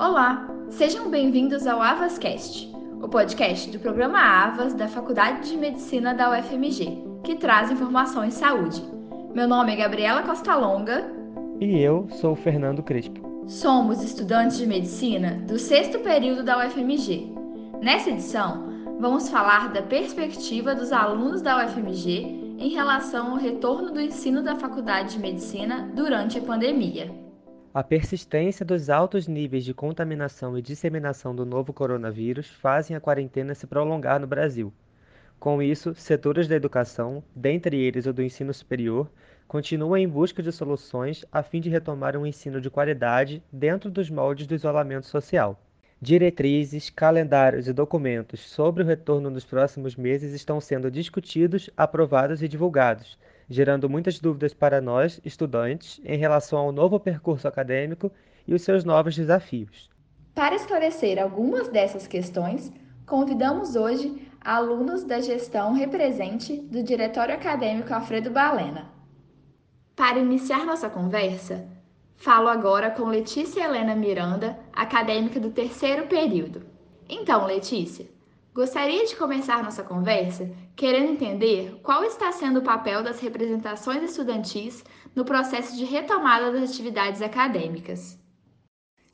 Olá, sejam bem-vindos ao AvasCast, o podcast do programa Avas da Faculdade de Medicina da UFMG, que traz informações em saúde. Meu nome é Gabriela Costa Longa. E eu sou Fernando Crespo. Somos estudantes de medicina do sexto período da UFMG. Nessa edição, vamos falar da perspectiva dos alunos da UFMG em relação ao retorno do ensino da Faculdade de Medicina durante a pandemia. A persistência dos altos níveis de contaminação e disseminação do novo coronavírus fazem a quarentena se prolongar no Brasil. Com isso, setores da educação, dentre eles o do ensino superior, continua em busca de soluções a fim de retomar um ensino de qualidade dentro dos moldes do isolamento social. Diretrizes, calendários e documentos sobre o retorno nos próximos meses estão sendo discutidos, aprovados e divulgados, gerando muitas dúvidas para nós, estudantes, em relação ao novo percurso acadêmico e os seus novos desafios. Para esclarecer algumas dessas questões, convidamos hoje alunos da gestão represente do Diretório Acadêmico Alfredo Balena. Para iniciar nossa conversa, falo agora com Letícia Helena Miranda, acadêmica do terceiro período. Então, Letícia, gostaria de começar nossa conversa querendo entender qual está sendo o papel das representações estudantis no processo de retomada das atividades acadêmicas.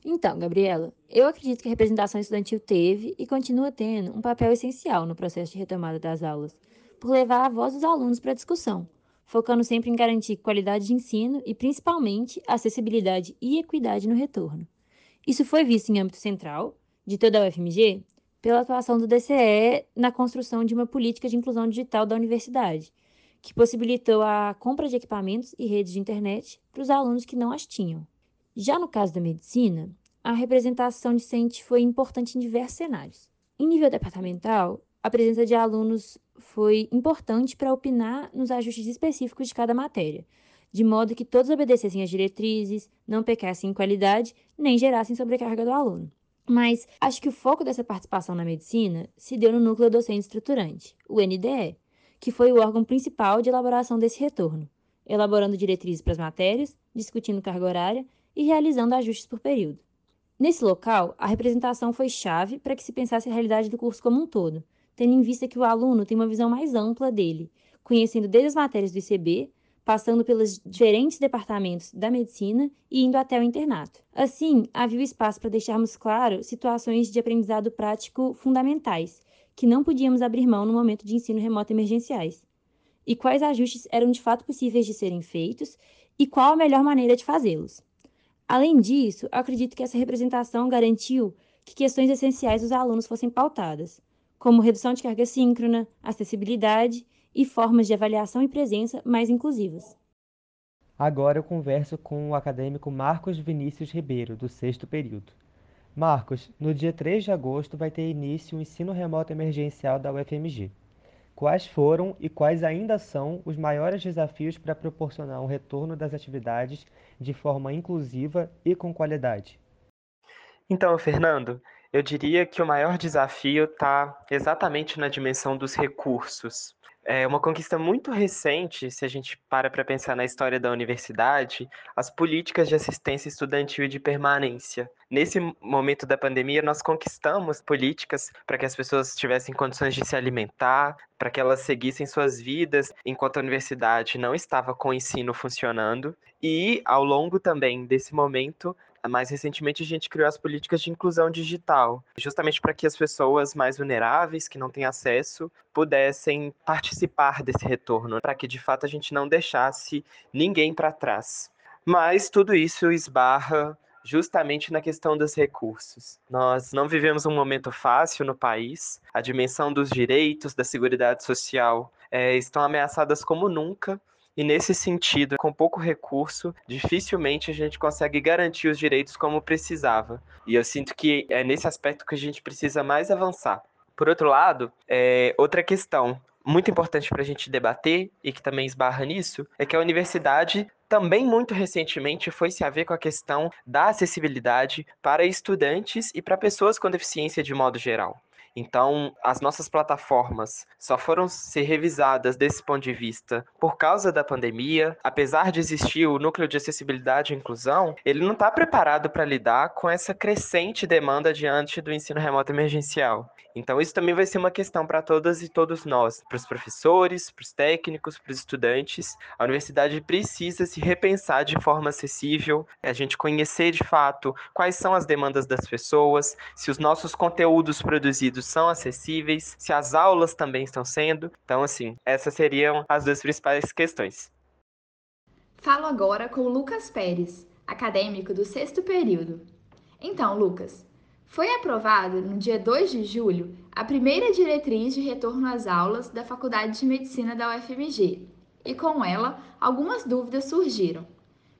Então, Gabriela, eu acredito que a representação estudantil teve e continua tendo um papel essencial no processo de retomada das aulas, por levar a voz dos alunos para a discussão, focando sempre em garantir qualidade de ensino e, principalmente, acessibilidade e equidade no retorno. Isso foi visto em âmbito central, de toda a UFMG, pela atuação do DCE na construção de uma política de inclusão digital da universidade, que possibilitou a compra de equipamentos e redes de internet para os alunos que não as tinham. Já no caso da medicina, a representação discente foi importante em diversos cenários. Em nível departamental, a presença de alunos foi importante para opinar nos ajustes específicos de cada matéria, de modo que todos obedecessem às diretrizes, não pecassem em qualidade, nem gerassem sobrecarga do aluno. Mas acho que o foco dessa participação na medicina se deu no núcleo docente estruturante, o NDE, que foi o órgão principal de elaboração desse retorno, elaborando diretrizes para as matérias, discutindo carga horária e realizando ajustes por período. Nesse local, a representação foi chave para que se pensasse a realidade do curso como um todo, tendo em vista que o aluno tem uma visão mais ampla dele, conhecendo desde as matérias do ICB, passando pelos diferentes departamentos da medicina e indo até o internato. Assim, havia espaço para deixarmos claro situações de aprendizado prático fundamentais, que não podíamos abrir mão no momento de ensino remoto emergenciais, e quais ajustes eram de fato possíveis de serem feitos e qual a melhor maneira de fazê-los. Além disso, acredito que essa representação garantiu que questões essenciais dos alunos fossem pautadas, como redução de carga síncrona, acessibilidade e formas de avaliação e presença mais inclusivas. Agora eu converso com o acadêmico Marcos Vinícius Ribeiro, do sexto período. Marcos, no dia 3 de agosto vai ter início o ensino remoto emergencial da UFMG. Quais foram e quais ainda são os maiores desafios para proporcionar um retorno das atividades de forma inclusiva e com qualidade? Então, Fernando, eu diria que o maior desafio está exatamente na dimensão dos recursos. É uma conquista muito recente, se a gente para para pensar na história da universidade, as políticas de assistência estudantil e de permanência. Nesse momento da pandemia, nós conquistamos políticas para que as pessoas tivessem condições de se alimentar, para que elas seguissem suas vidas enquanto a universidade não estava com o ensino funcionando. E, ao longo também desse momento, mais recentemente, a gente criou as políticas de inclusão digital, justamente para que as pessoas mais vulneráveis, que não têm acesso, pudessem participar desse retorno, para que de fato a gente não deixasse ninguém para trás. Mas tudo isso esbarra justamente na questão dos recursos. Nós não vivemos um momento fácil no país, a dimensão dos direitos, da segurança social é, estão ameaçadas como nunca e nesse sentido, com pouco recurso, dificilmente a gente consegue garantir os direitos como precisava. E eu sinto que é nesse aspecto que a gente precisa mais avançar. Por outro lado, é, outra questão muito importante para a gente debater e que também esbarra nisso é que a universidade também muito recentemente foi se haver com a questão da acessibilidade para estudantes e para pessoas com deficiência de modo geral. Então, as nossas plataformas só foram ser revisadas desse ponto de vista por causa da pandemia. Apesar de existir o núcleo de acessibilidade e inclusão, ele não está preparado para lidar com essa crescente demanda diante do ensino remoto emergencial. Então, isso também vai ser uma questão para todas e todos nós, para os professores, para os técnicos, para os estudantes. A universidade precisa se repensar de forma acessível, a gente conhecer de fato quais são as demandas das pessoas, se os nossos conteúdos produzidos são acessíveis, se as aulas também estão sendo. Então, assim, essas seriam as duas principais questões. Falo agora com Lucas Pérez, acadêmico do sexto período. Então, Lucas, foi aprovada, no dia 2 de julho, a primeira diretriz de retorno às aulas da Faculdade de Medicina da UFMG, e com ela, algumas dúvidas surgiram.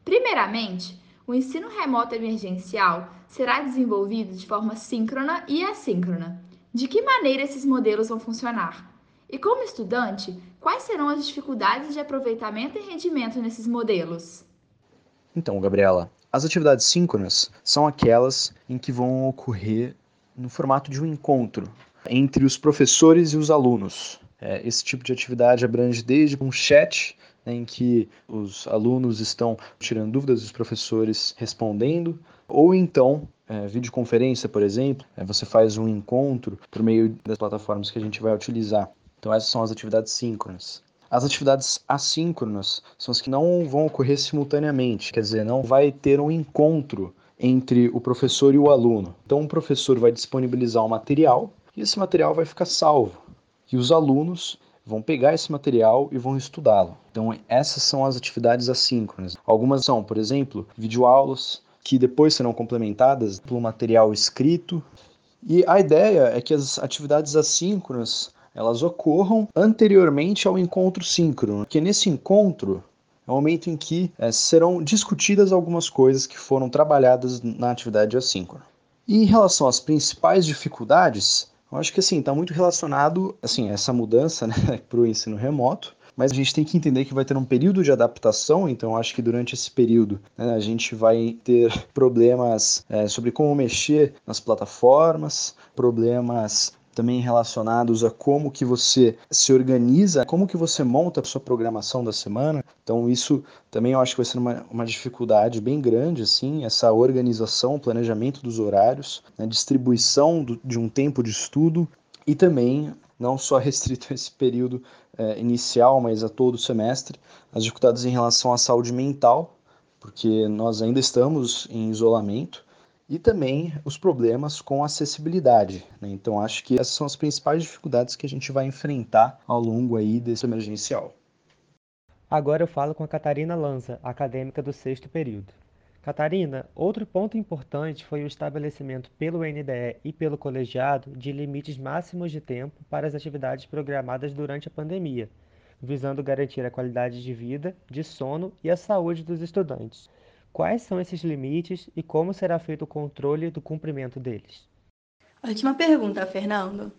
Primeiramente, o ensino remoto emergencial será desenvolvido de forma síncrona e assíncrona. De que maneira esses modelos vão funcionar? E como estudante, quais serão as dificuldades de aproveitamento e rendimento nesses modelos? Então, Gabriela, as atividades síncronas são aquelas em que vão ocorrer no formato de um encontro entre os professores e os alunos. É, esse tipo de atividade abrange desde um chat né, em que os alunos estão tirando dúvidas, os professores respondendo, ou então é, videoconferência, por exemplo, é, você faz um encontro por meio das plataformas que a gente vai utilizar. Então essas são as atividades síncronas. As atividades assíncronas são as que não vão ocorrer simultaneamente, quer dizer, não vai ter um encontro entre o professor e o aluno. Então, o professor vai disponibilizar o material e esse material vai ficar salvo. E os alunos vão pegar esse material e vão estudá-lo. Então, essas são as atividades assíncronas. Algumas são, por exemplo, videoaulas, que depois serão complementadas pelo material escrito. E a ideia é que as atividades assíncronas elas ocorram anteriormente ao encontro síncrono, que nesse encontro é o momento em que é, serão discutidas algumas coisas que foram trabalhadas na atividade assíncrona. E em relação às principais dificuldades, eu acho que assim está muito relacionado assim essa mudança né, para o ensino remoto, mas a gente tem que entender que vai ter um período de adaptação, então acho que durante esse período né, a gente vai ter problemas é, sobre como mexer nas plataformas, problemas também relacionados a como que você se organiza, como que você monta a sua programação da semana. Então isso também eu acho que vai ser uma, uma dificuldade bem grande, assim, essa organização, planejamento dos horários, né, distribuição do, de um tempo de estudo e também não só restrito a esse período é, inicial, mas a todo o semestre, as dificuldades em relação à saúde mental, porque nós ainda estamos em isolamento, e também os problemas com acessibilidade. Né? Então, acho que essas são as principais dificuldades que a gente vai enfrentar ao longo aí desse emergencial. Agora eu falo com a Catarina Lanza, acadêmica do sexto período. Catarina, outro ponto importante foi o estabelecimento pelo NDE e pelo colegiado de limites máximos de tempo para as atividades programadas durante a pandemia, visando garantir a qualidade de vida, de sono e a saúde dos estudantes. Quais são esses limites e como será feito o controle do cumprimento deles? Ótima pergunta, Fernando.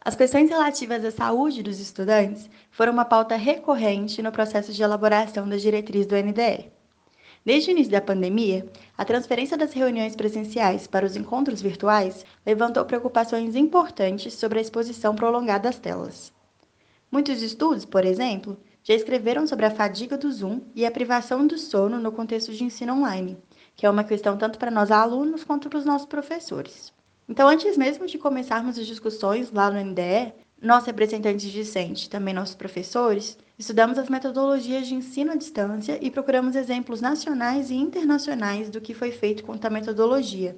As questões relativas à saúde dos estudantes foram uma pauta recorrente no processo de elaboração das diretrizes do NDE. Desde o início da pandemia, a transferência das reuniões presenciais para os encontros virtuais levantou preocupações importantes sobre a exposição prolongada às telas. Muitos estudos, por exemplo, já escreveram sobre a fadiga do Zoom e a privação do sono no contexto de ensino online, que é uma questão tanto para nós alunos quanto para os nossos professores. Então, antes mesmo de começarmos as discussões lá no NDE, nós, representantes discentes, também nossos professores, estudamos as metodologias de ensino à distância e procuramos exemplos nacionais e internacionais do que foi feito com a metodologia,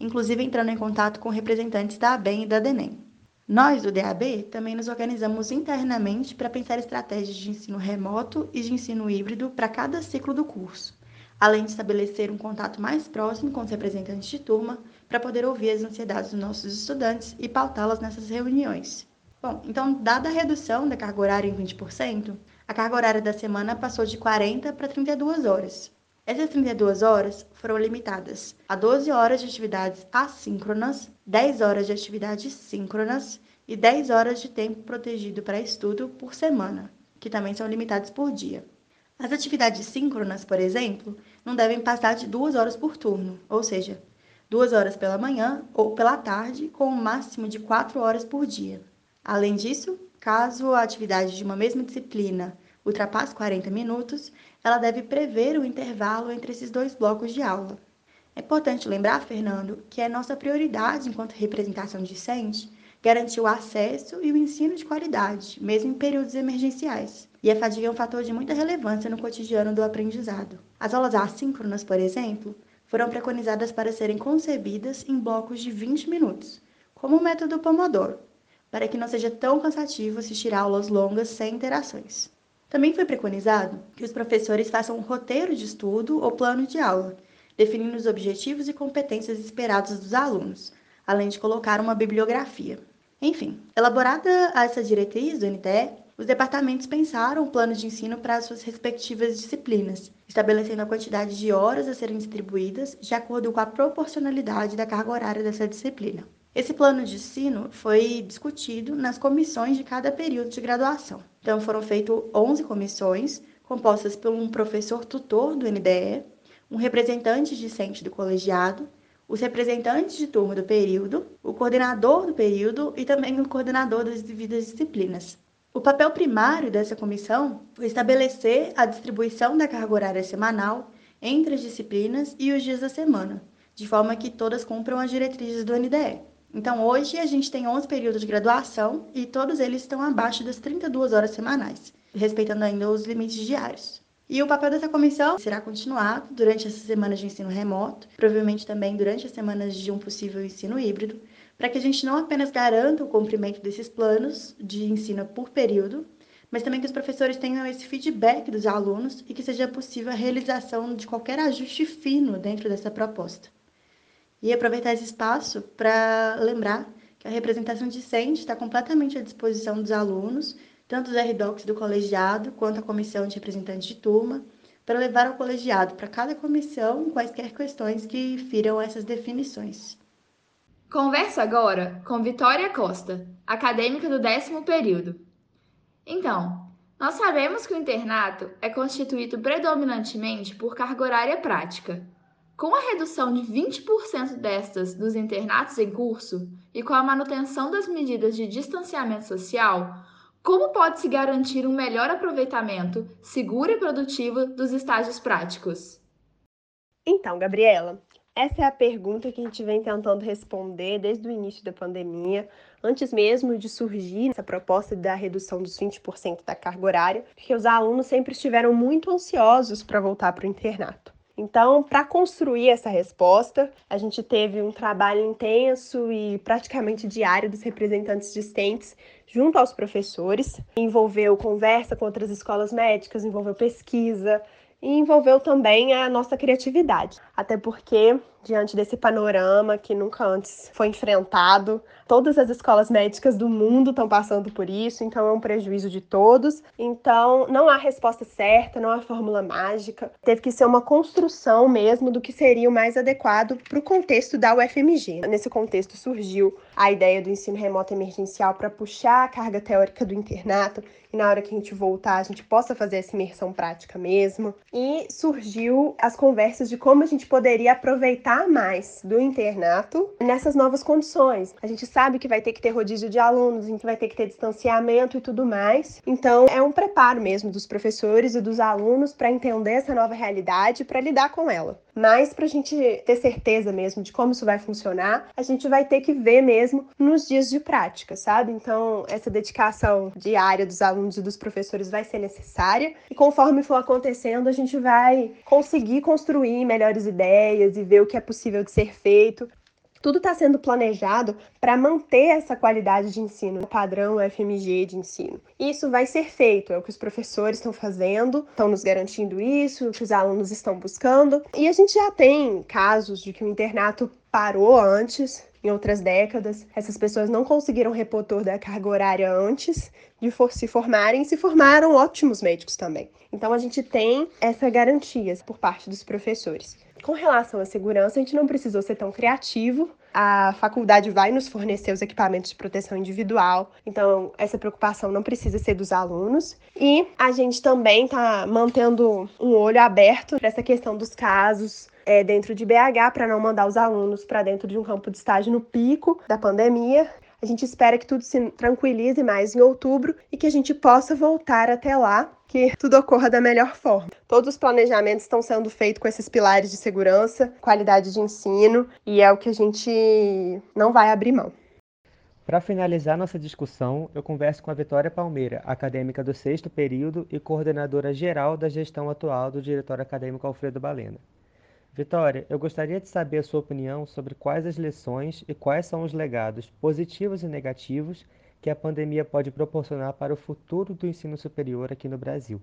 inclusive entrando em contato com representantes da ABEM e da DENEM. Nós, do DAB, também nos organizamos internamente para pensar estratégias de ensino remoto e de ensino híbrido para cada ciclo do curso, além de estabelecer um contato mais próximo com os representantes de turma para poder ouvir as ansiedades dos nossos estudantes e pautá-las nessas reuniões. Bom, então, dada a redução da carga horária em 20%, a carga horária da semana passou de 40 para 32 horas. Essas 32 horas foram limitadas a 12 horas de atividades assíncronas, 10 horas de atividades síncronas e 10 horas de tempo protegido para estudo por semana, que também são limitados por dia. As atividades síncronas, por exemplo, não devem passar de 2 horas por turno, ou seja, duas horas pela manhã ou pela tarde, com um máximo de quatro horas por dia. Além disso, caso a atividade de uma mesma disciplina ultrapasse 40 minutos, ela deve prever o intervalo entre esses dois blocos de aula. É importante lembrar, Fernando, que é nossa prioridade enquanto representação discente garantir o acesso e o ensino de qualidade, mesmo em períodos emergenciais. E a fadiga é um fator de muita relevância no cotidiano do aprendizado. As aulas assíncronas, por exemplo, foram preconizadas para serem concebidas em blocos de 20 minutos, como o método Pomodoro, para que não seja tão cansativo assistir aulas longas sem interações. Também foi preconizado que os professores façam um roteiro de estudo ou plano de aula, definindo os objetivos e competências esperados dos alunos, além de colocar uma bibliografia. Enfim, elaborada essa diretriz do NTE, os departamentos pensaram o plano de ensino para as suas respectivas disciplinas, estabelecendo a quantidade de horas a serem distribuídas de acordo com a proporcionalidade da carga horária dessa disciplina. Esse plano de ensino foi discutido nas comissões de cada período de graduação. Então, foram feitas 11 comissões, compostas por um professor tutor do NDE, um representante discente do colegiado, os representantes de turma do período, o coordenador do período e também o coordenador das devidas disciplinas. O papel primário dessa comissão foi estabelecer a distribuição da carga horária semanal entre as disciplinas e os dias da semana, de forma que todas cumpram as diretrizes do NDE. Então, hoje a gente tem 11 períodos de graduação e todos eles estão abaixo das 32 horas semanais, respeitando ainda os limites diários. E o papel dessa comissão será continuado durante essas semanas de ensino remoto, provavelmente também durante as semanas de um possível ensino híbrido, para que a gente não apenas garanta o cumprimento desses planos de ensino por período, mas também que os professores tenham esse feedback dos alunos e que seja possível a realização de qualquer ajuste fino dentro dessa proposta. E aproveitar esse espaço para lembrar que a representação discente está completamente à disposição dos alunos, tanto os RDocs do colegiado quanto a comissão de representantes de turma, para levar ao colegiado para cada comissão quaisquer questões que firam essas definições. Converso agora com Vitória Costa, acadêmica do décimo período. Então, nós sabemos que o internato é constituído predominantemente por carga horária prática. Com a redução de 20% destas dos internatos em curso e com a manutenção das medidas de distanciamento social, como pode-se garantir um melhor aproveitamento seguro e produtivo dos estágios práticos? Então, Gabriela, essa é a pergunta que a gente vem tentando responder desde o início da pandemia, antes mesmo de surgir essa proposta da redução dos 20% da carga horária, porque os alunos sempre estiveram muito ansiosos para voltar para o internato. Então, para construir essa resposta, a gente teve um trabalho intenso e praticamente diário dos representantes discentes junto aos professores. Envolveu conversa com outras escolas médicas, envolveu pesquisa, e envolveu também a nossa criatividade. Até porque, diante desse panorama que nunca antes foi enfrentado, todas as escolas médicas do mundo estão passando por isso, então é um prejuízo de todos. Então, não há resposta certa, não há fórmula mágica. Teve que ser uma construção mesmo do que seria o mais adequado para o contexto da UFMG. Nesse contexto surgiu a ideia do ensino remoto emergencial para puxar a carga teórica do internato e na hora que a gente voltar a gente possa fazer essa imersão prática mesmo. E surgiu as conversas de como a gente poderia aproveitar mais do internato nessas novas condições. A gente sabe que vai ter que ter rodízio de alunos, a gente vai ter que ter distanciamento e tudo mais. Então, é um preparo mesmo dos professores e dos alunos para entender essa nova realidade e para lidar com ela. Mas para a gente ter certeza mesmo de como isso vai funcionar, a gente vai ter que ver mesmo nos dias de prática, sabe? Então, essa dedicação diária dos alunos e dos professores vai ser necessária. E conforme for acontecendo, a gente vai conseguir construir melhores ideias e ver o que é possível de ser feito tudo está sendo planejado para manter essa qualidade de ensino, o padrão FMG de ensino. Isso vai ser feito, é o que os professores estão fazendo, estão nos garantindo isso, o que os alunos estão buscando. E a gente já tem casos de que o internato parou antes, em outras décadas. Essas pessoas não conseguiram repor toda a carga horária antes de for se formarem e se formaram ótimos médicos também. Então a gente tem essa garantia por parte dos professores. Com relação à segurança, a gente não precisou ser tão criativo. A faculdade vai nos fornecer os equipamentos de proteção individual, então essa preocupação não precisa ser dos alunos. E a gente também está mantendo um olho aberto para essa questão dos casos é, dentro de BH para não mandar os alunos para dentro de um campo de estágio no pico da pandemia. A gente espera que tudo se tranquilize mais em outubro e que a gente possa voltar até lá, que tudo ocorra da melhor forma. Todos os planejamentos estão sendo feitos com esses pilares de segurança, qualidade de ensino, e é o que a gente não vai abrir mão. Para finalizar nossa discussão, eu converso com a Vitória Palmeira, acadêmica do sexto período e coordenadora geral da gestão atual do Diretório Acadêmico Alfredo Balena. Vitória, eu gostaria de saber a sua opinião sobre quais as lições e quais são os legados positivos e negativos que a pandemia pode proporcionar para o futuro do ensino superior aqui no Brasil.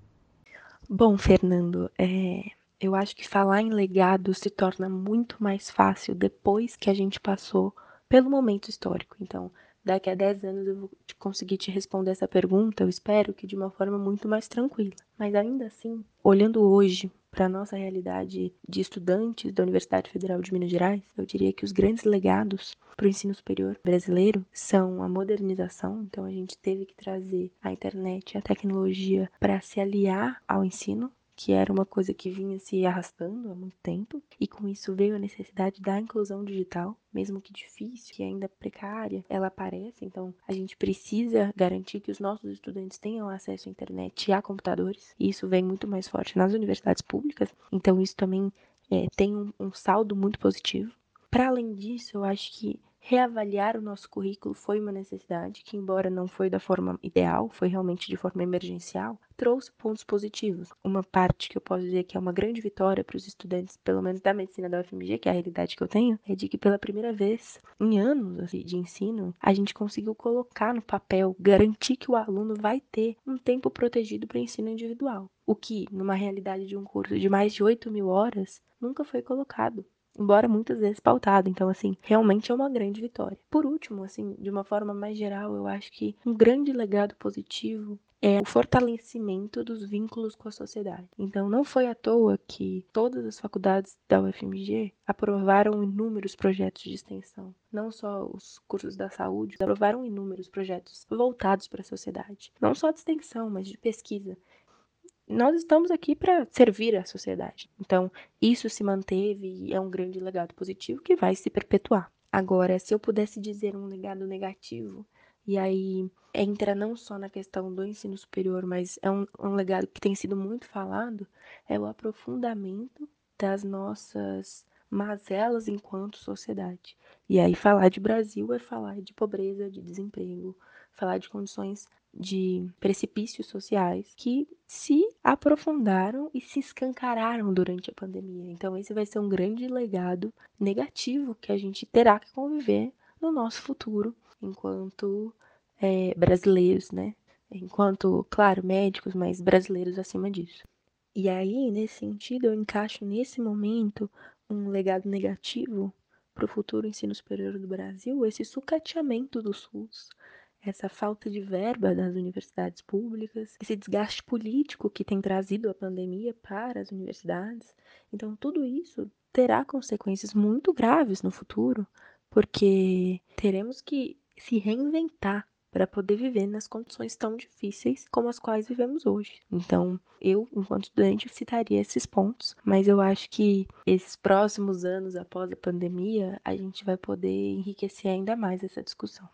Bom, Fernando, é, eu acho que falar em legado se torna muito mais fácil depois que a gente passou pelo momento histórico. Então, daqui a 10 anos eu vou conseguir te responder essa pergunta, eu espero que de uma forma muito mais tranquila. Mas ainda assim, olhando hoje para a nossa realidade de estudantes da Universidade Federal de Minas Gerais, eu diria que os grandes legados para o ensino superior brasileiro são a modernização, então a gente teve que trazer a internet a tecnologia para se aliar ao ensino, que era uma coisa que vinha se arrastando há muito tempo, e com isso veio a necessidade da inclusão digital, mesmo que difícil, que ainda precária, ela aparece, então a gente precisa garantir que os nossos estudantes tenham acesso à internet e a computadores, e isso vem muito mais forte nas universidades públicas, então isso também é, tem um, um saldo muito positivo. Para além disso, eu acho que reavaliar o nosso currículo foi uma necessidade, que embora não foi da forma ideal, foi realmente de forma emergencial, trouxe pontos positivos. Uma parte que eu posso dizer que é uma grande vitória para os estudantes, pelo menos da medicina da UFMG, que é a realidade que eu tenho, é de que pela primeira vez em anos assim, de ensino, a gente conseguiu colocar no papel, garantir que o aluno vai ter um tempo protegido para ensino individual. O que, numa realidade de um curso de mais de 8 mil horas, nunca foi colocado embora muitas vezes pautado. Então, assim, realmente é uma grande vitória. Por último, assim, de uma forma mais geral, eu acho que um grande legado positivo é o fortalecimento dos vínculos com a sociedade. Então, não foi à toa que todas as faculdades da UFMG aprovaram inúmeros projetos de extensão. Não só os cursos da saúde, aprovaram inúmeros projetos voltados para a sociedade. Não só de extensão, mas de pesquisa nós estamos aqui para servir a sociedade. Então, isso se manteve e é um grande legado positivo que vai se perpetuar. Agora, se eu pudesse dizer um legado negativo, e aí entra não só na questão do ensino superior, mas é um, um legado que tem sido muito falado, é o aprofundamento das nossas mazelas enquanto sociedade. E aí falar de Brasil é falar de pobreza, de desemprego, falar de condições de precipícios sociais que se aprofundaram e se escancararam durante a pandemia. Então, esse vai ser um grande legado negativo que a gente terá que conviver no nosso futuro enquanto é, brasileiros, né? Enquanto, claro, médicos, mas brasileiros acima disso. E aí, nesse sentido, eu encaixo nesse momento um legado negativo para o futuro ensino superior do Brasil, esse sucateamento do SUS, essa falta de verba das universidades públicas, esse desgaste político que tem trazido a pandemia para as universidades. Então, tudo isso terá consequências muito graves no futuro, porque teremos que se reinventar para poder viver nas condições tão difíceis como as quais vivemos hoje. Então, eu, enquanto estudante, citaria esses pontos, mas eu acho que esses próximos anos após a pandemia, a gente vai poder enriquecer ainda mais essa discussão.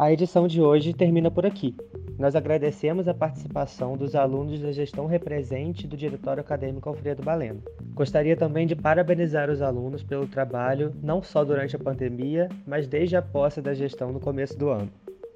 A edição de hoje termina por aqui. Nós agradecemos a participação dos alunos da gestão represente do Diretório Acadêmico Alfredo Baleno. Gostaria também de parabenizar os alunos pelo trabalho, não só durante a pandemia, mas desde a posse da gestão no começo do ano.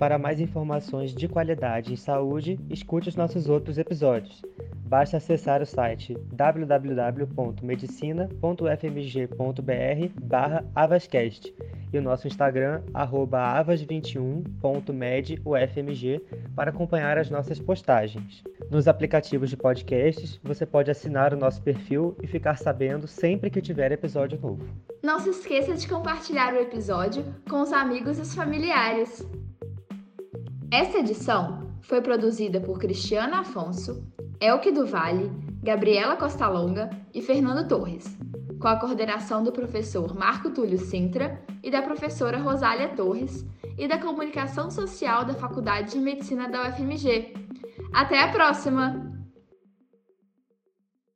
Para mais informações de qualidade em saúde, escute os nossos outros episódios. Basta acessar o site www.medicina.fmg.br/avascast e o nosso Instagram avas21.medufmg para acompanhar as nossas postagens. Nos aplicativos de podcasts, você pode assinar o nosso perfil e ficar sabendo sempre que tiver episódio novo. Não se esqueça de compartilhar o episódio com os amigos e os familiares. Essa edição foi produzida por Cristiana Afonso, Elke do Vale, Gabriela Costa Longa e Fernando Torres, com a coordenação do professor Marco Túlio Sintra e da professora Rosália Torres e da Comunicação Social da Faculdade de Medicina da UFMG. Até a próxima!